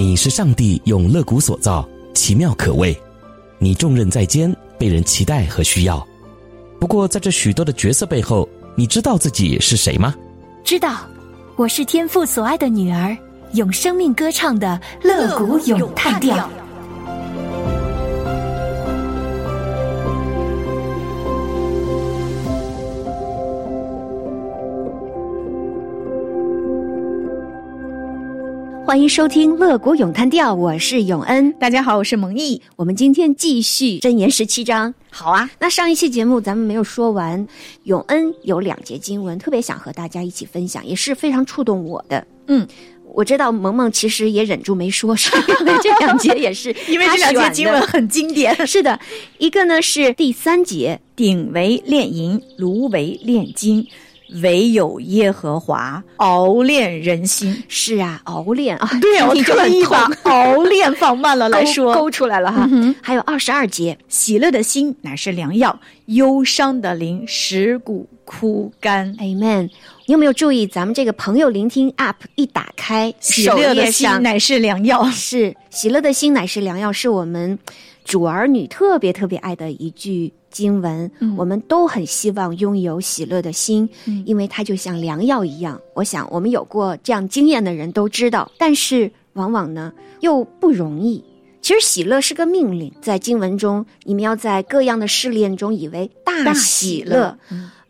你是上帝用乐谷所造，奇妙可畏。你重任在肩，被人期待和需要。不过，在这许多的角色背后，你知道自己是谁吗？知道，我是天父所爱的女儿，用生命歌唱的乐谷咏叹调。欢迎收听《乐谷咏叹调》，我是永恩。大家好，我是蒙毅。我们今天继续真言十七章。好啊，那上一期节目咱们没有说完，永恩有两节经文特别想和大家一起分享，也是非常触动我的。嗯，我知道萌萌其实也忍住没说，是因为这两节也是 因为这两节经文很经典。是的，一个呢是第三节，鼎为炼银，炉为炼金。唯有耶和华熬炼人心，是啊，熬炼啊，对，我特意把熬炼放慢了来说，勾出来了哈。还有二十二节，喜乐的心乃是良药，忧伤的灵使骨枯干。Amen。你有没有注意，咱们这个朋友聆听 App 一打开，喜乐的心乃是良药，是喜乐的心乃是良药，是我们主儿女特别特别爱的一句。经文，我们都很希望拥有喜乐的心，因为它就像良药一样。我想，我们有过这样经验的人都知道，但是往往呢又不容易。其实喜乐是个命令，在经文中，你们要在各样的试炼中以为大喜乐。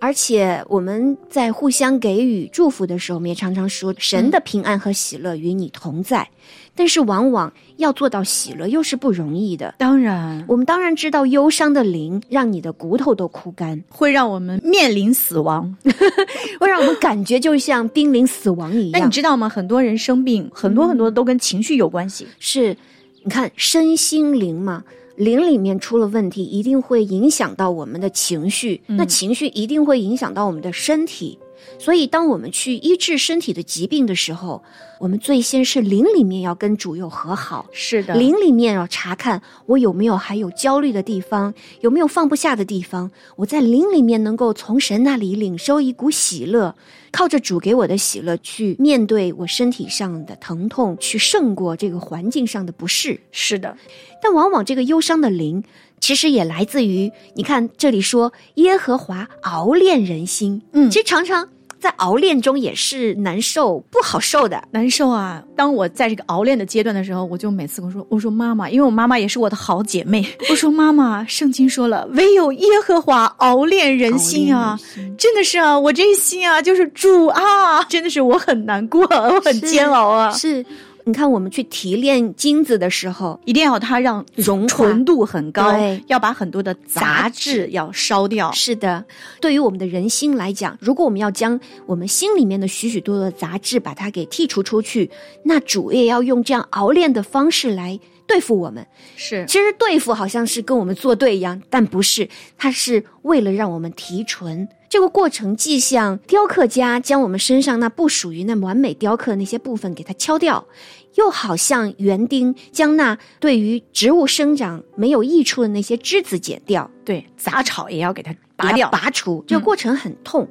而且我们在互相给予祝福的时候，我们也常常说神的平安和喜乐与你同在。但是往往要做到喜乐又是不容易的。当然，我们当然知道忧伤的灵让你的骨头都枯干，会让我们面临死亡，会让我们感觉就像濒临死亡一样。那你知道吗？很多人生病，很多很多都跟情绪有关系。是，你看身心灵嘛。灵里面出了问题，一定会影响到我们的情绪，那情绪一定会影响到我们的身体。所以，当我们去医治身体的疾病的时候，我们最先是灵里面要跟主又和好。是的，灵里面要查看我有没有还有焦虑的地方，有没有放不下的地方。我在灵里面能够从神那里领受一股喜乐。靠着主给我的喜乐去面对我身体上的疼痛，去胜过这个环境上的不适。是的，但往往这个忧伤的灵，其实也来自于你看这里说耶和华熬炼人心。嗯，其实常常。在熬炼中也是难受，不好受的，难受啊！当我在这个熬炼的阶段的时候，我就每次我说：“我说妈妈，因为我妈妈也是我的好姐妹。我说妈妈，圣经说了，唯有耶和华熬炼人心啊！真的是啊，我这心啊，就是主啊，真的是我很难过，我很煎熬啊，是。”你看，我们去提炼金子的时候，一定要它让熔纯度很高，要把很多的杂质要烧掉。是的，对于我们的人心来讲，如果我们要将我们心里面的许许多多的杂质把它给剔除出去，那主也要用这样熬炼的方式来对付我们。是，其实对付好像是跟我们作对一样，但不是，它是为了让我们提纯。这个过程既像雕刻家将我们身上那不属于那完美雕刻的那些部分给它敲掉，又好像园丁将那对于植物生长没有益处的那些枝子剪掉。对，杂草也要给它拔掉、拔除。这个过程很痛，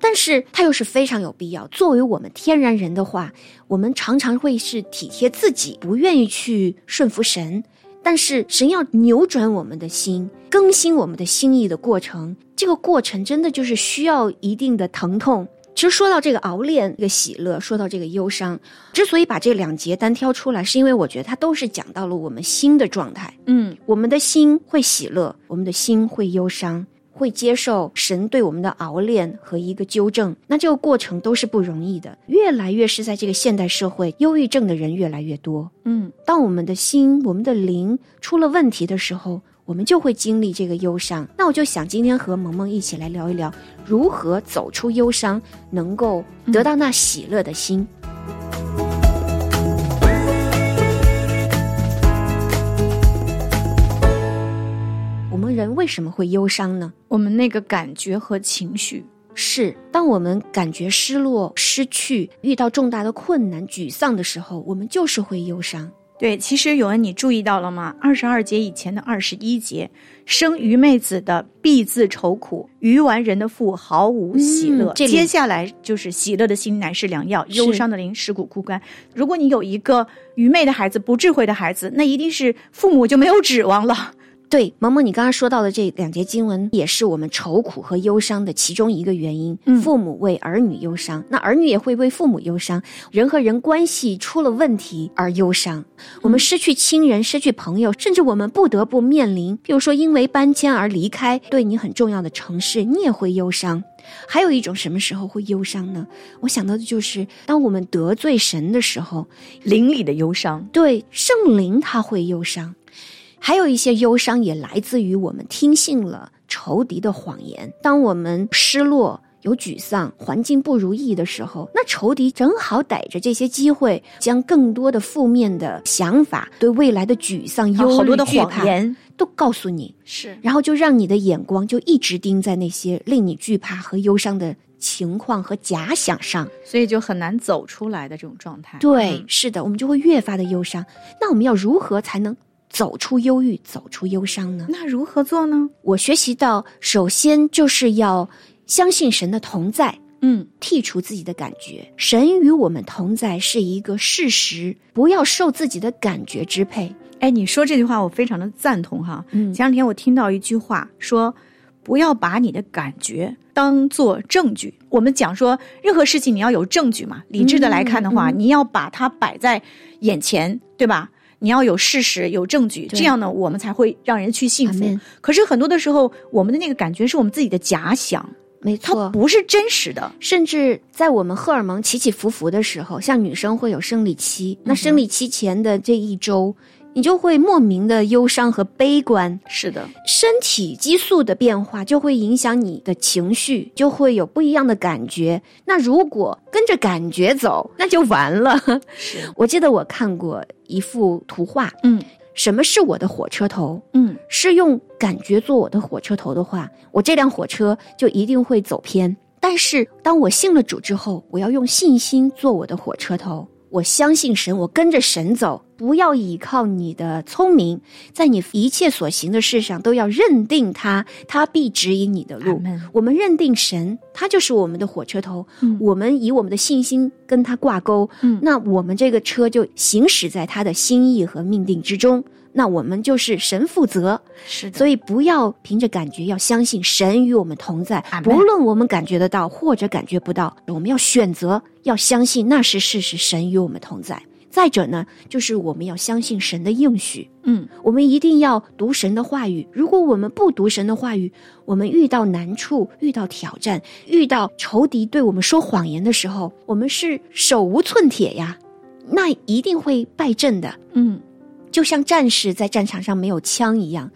但是它又是非常有必要。作为我们天然人的话，我们常常会是体贴自己，不愿意去顺服神。但是神要扭转我们的心，更新我们的心意的过程，这个过程真的就是需要一定的疼痛。其实说到这个熬炼，这个喜乐，说到这个忧伤，之所以把这两节单挑出来，是因为我觉得它都是讲到了我们心的状态。嗯，我们的心会喜乐，我们的心会忧伤。会接受神对我们的熬炼和一个纠正，那这个过程都是不容易的。越来越是在这个现代社会，忧郁症的人越来越多。嗯，当我们的心、我们的灵出了问题的时候，我们就会经历这个忧伤。那我就想今天和萌萌一起来聊一聊，如何走出忧伤，能够得到那喜乐的心。人为什么会忧伤呢？我们那个感觉和情绪是，当我们感觉失落、失去、遇到重大的困难、沮丧的时候，我们就是会忧伤。对，其实永恩，你注意到了吗？二十二节以前的二十一节，生愚昧子的必自愁苦，愚顽人的父毫无喜乐。嗯接下来就是喜乐的心乃是良药，忧伤的灵使骨枯干。如果你有一个愚昧的孩子、不智慧的孩子，那一定是父母就没有指望了。对，萌萌，你刚刚说到的这两节经文，也是我们愁苦和忧伤的其中一个原因。嗯父母为儿女忧伤，那儿女也会为父母忧伤。人和人关系出了问题而忧伤，我们失去亲人、失去朋友，甚至我们不得不面临，比如说因为搬迁而离开对你很重要的城市，你也会忧伤。还有一种什么时候会忧伤呢？我想到的就是，当我们得罪神的时候，灵里的忧伤，对圣灵他会忧伤，还有一些忧伤也来自于我们听信了仇敌的谎言。当我们失落、有沮丧、环境不如意的时候，那仇敌正好逮着这些机会，将更多的负面的想法、对未来的沮丧、忧虑、有好多的谎言都告诉你，是然后就让你的眼光就一直盯在那些令你惧怕和忧伤的情况和假想上。所以就很难走出来的这种状态。对，嗯是的，我们就会越发的忧伤。那我们要如何才能走出忧郁、走出忧伤呢？那如何做呢？我学习到，首先就是要相信神的同在，嗯，剔除自己的感觉。神与我们同在是一个事实，不要受自己的感觉支配。哎，你说这句话我非常的赞同哈。嗯前两天我听到一句话说，不要把你的感觉当做证据。我们讲说，任何事情你要有证据嘛，理智的来看的话，嗯你要把它摆在眼前，对吧？你要有事实、有证据，这样呢，我们才会让人去信服。可是很多的时候，我们的那个感觉是我们自己的假想，没错，不是真实的。甚至在我们荷尔蒙起起伏伏的时候，像女生会有生理期，那生理期前的这一周，你就会莫名的忧伤和悲观。是的，身体激素的变化就会影响你的情绪，就会有不一样的感觉。那如果跟着感觉走，那就完了。是，我记得我看过一幅图画，嗯什么是我的火车头？嗯，是用感觉做我的火车头的话，我这辆火车就一定会走偏。但是当我信了主之后，我要用信心做我的火车头。我相信神，我跟着神走，不要依靠你的聪明，在你一切所行的事上都要认定他，他必指引你的路。我们认定神，他就是我们的火车头，嗯。我们以我们的信心跟他挂钩，嗯。那我们这个车就行驶在他的心意和命定之中。那我们就是神负责，是的，所以不要凭着感觉，要相信神与我们同在不论我们感觉得到或者感觉不到，我们要选择要相信那是事实，神与我们同在。再者呢，就是我们要相信神的应许，嗯我们一定要读神的话语。如果我们不读神的话语，我们遇到难处、遇到挑战、遇到仇敌对我们说谎言的时候，我们是手无寸铁呀，那一定会败阵的。嗯就像战士在战场上没有枪一样，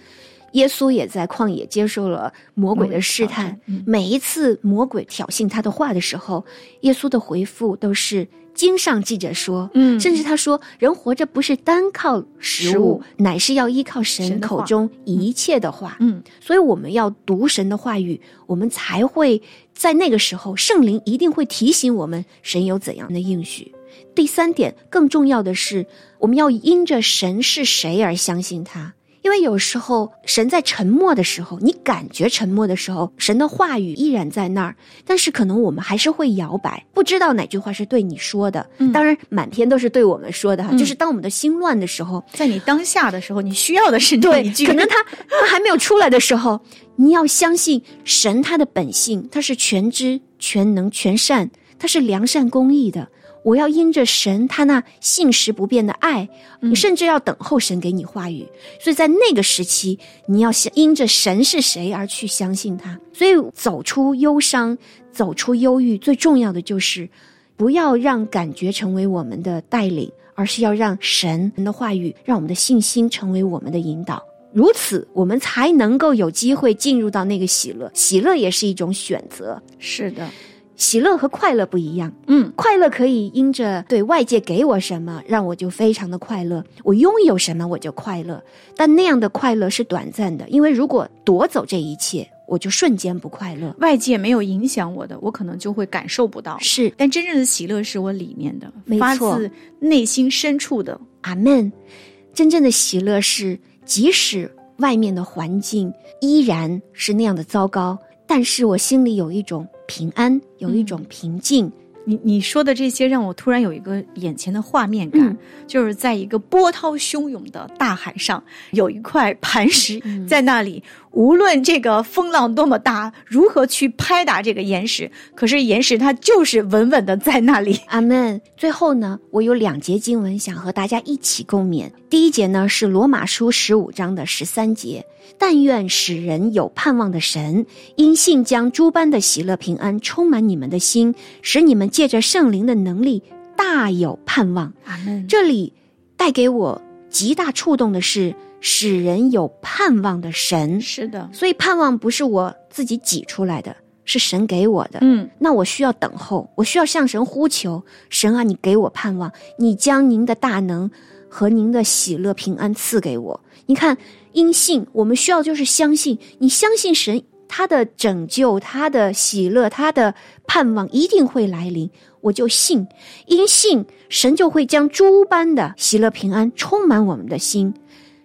耶稣也在旷野接受了魔鬼的试探。嗯每一次魔鬼挑衅他的话的时候，耶稣的回复都是经上记着说，嗯甚至他说，人活着不是单靠食物，食物乃是要依靠神口中一切的话。嗯所以我们要读神的话语，我们才会在那个时候，圣灵一定会提醒我们神有怎样的应许。第三点，更重要的是，我们要因着神是谁而相信他。因为有时候神在沉默的时候，你感觉沉默的时候，神的话语依然在那儿，但是可能我们还是会摇摆，不知道哪句话是对你说的。嗯当然，满篇都是对我们说的哈，嗯就是当我们的心乱的时候，在你当下的时候，你需要的是一，句，可能他他还没有出来的时候，你要相信神他的本性，他是全知、全能、全善，他是良善公义的。我要因着神他那信实不变的爱，你甚至要等候神给你话语。所以在那个时期，你要想因着神是谁而去相信他。所以走出忧伤，走出忧郁，最重要的就是不要让感觉成为我们的带领，而是要让神的话语，让我们的信心成为我们的引导。如此，我们才能够有机会进入到那个喜乐。喜乐也是一种选择，是的，喜乐和快乐不一样。嗯快乐可以因着对外界给我什么，让我就非常的快乐，我拥有什么我就快乐。但那样的快乐是短暂的，因为如果夺走这一切，我就瞬间不快乐。外界没有影响我的，我可能就会感受不到。是但真正的喜乐是我里面的，没错发自内心深处的阿门。真正的喜乐是，即使外面的环境依然是那样的糟糕，但是我心里有一种平安，有一种平静。你你说的这些让我突然有一个眼前的画面感，就是在一个波涛汹涌的大海上，有一块磐石在那里。无论这个风浪多么大，如何去拍打这个岩石，可是岩石它就是稳稳的在那里。阿门。最后呢，我有两节经文想和大家一起共勉。第一节呢是罗马书十五章的十三节：但愿使人有盼望的神，因信将诸般的喜乐平安充满你们的心，使你们借着圣灵的能力大有盼望。阿门。这里带给我极大触动的是。使人有盼望的神是的，所以盼望不是我自己挤出来的，是神给我的。嗯，那我需要等候，我需要向神呼求，神啊，你给我盼望，你将您的大能和您的喜乐平安赐给我。你看，因信，我们需要就是相信，你相信神，他的拯救，他的喜乐，他的盼望一定会来临，我就信，因信，神就会将诸般的喜乐平安充满我们的心。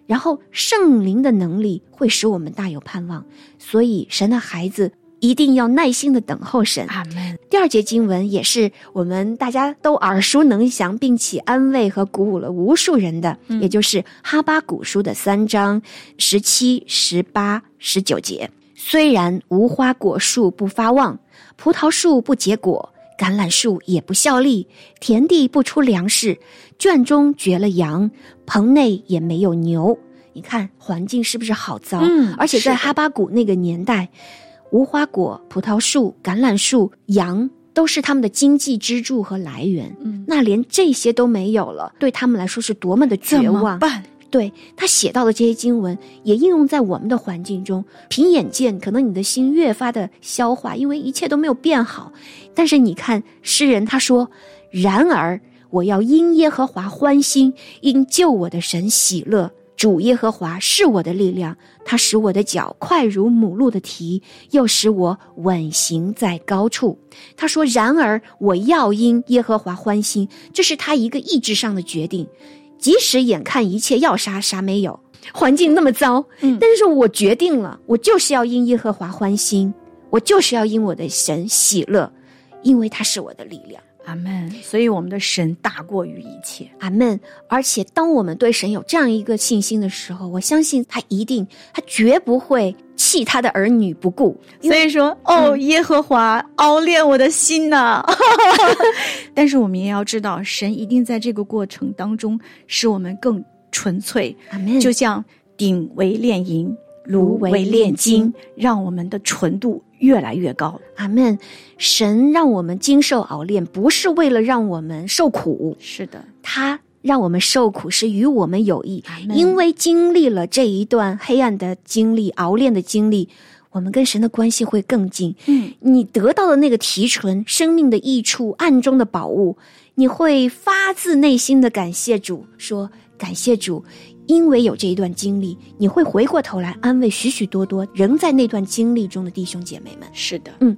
然后圣灵的能力会使我们大有盼望，所以神的孩子一定要耐心的等候神。阿门。第二节经文也是我们大家都耳熟能详，并且安慰和鼓舞了无数人的，也就是哈巴古书的三章十七、十八、十九节。虽然无花果树不发旺，葡萄树不结果，橄榄树也不效力，田地不出粮食。圈中绝了羊，棚内也没有牛。你看环境是不是好糟？嗯，而且在哈巴谷那个年代，无花果、葡萄树、橄榄树、羊都是他们的经济支柱和来源。嗯，那连这些都没有了，对他们来说是多么的绝望！办？对他写到的这些经文，也应用在我们的环境中。凭眼见，可能你的心越发的消化，因为一切都没有变好。但是你看诗人他说：“然而。”我要因耶和华欢心，因救我的神喜乐。主耶和华是我的力量，他使我的脚快如母鹿的蹄，又使我稳行在高处。他说：“然而我要因耶和华欢心。”这是他一个意志上的决定。即使眼看一切要杀，啥没有，环境那么糟，嗯，但是我决定了，我就是要因耶和华欢心，我就是要因我的神喜乐，因为他是我的力量。阿门。所以我们的神大过于一切，阿门。而且当我们对神有这样一个信心的时候，我相信他一定，他绝不会弃他的儿女不顾。所以说，哦，耶和华熬炼我的心呐。但是我们也要知道，神一定在这个过程当中使我们更纯粹。阿门。就像鼎为炼银，炉为炼金，让我们的纯度。越来越高，阿门。神让我们经受熬炼，不是为了让我们受苦，是的，他让我们受苦是与我们有益，因为经历了这一段黑暗的经历、熬炼的经历，我们跟神的关系会更近。嗯，你得到的那个提纯、生命的益处、暗中的宝物，你会发自内心的感谢主，说感谢主。因为有这一段经历，你会回过头来安慰许许多多仍在那段经历中的弟兄姐妹们。是的，嗯，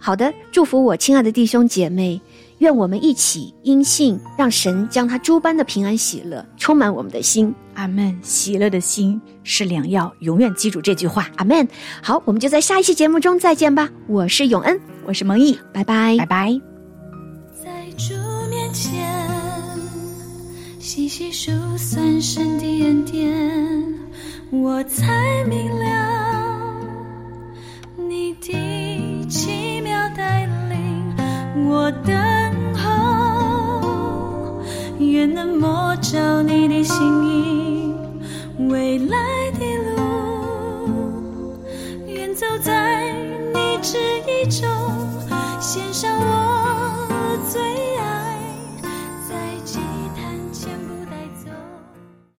好的，祝福我亲爱的弟兄姐妹，愿我们一起因信，让神将他诸般的平安喜乐充满我们的心。阿门。喜乐的心是良药，永远记住这句话。阿门。好，我们就在下一期节目中再见吧。我是永恩，我是蒙毅，拜拜，拜拜。在主面前。细细数算神的恩典，我才明了你的奇妙带领。我等候，愿能摸着你的心意，未来的路，愿走在你旨意中，献上我。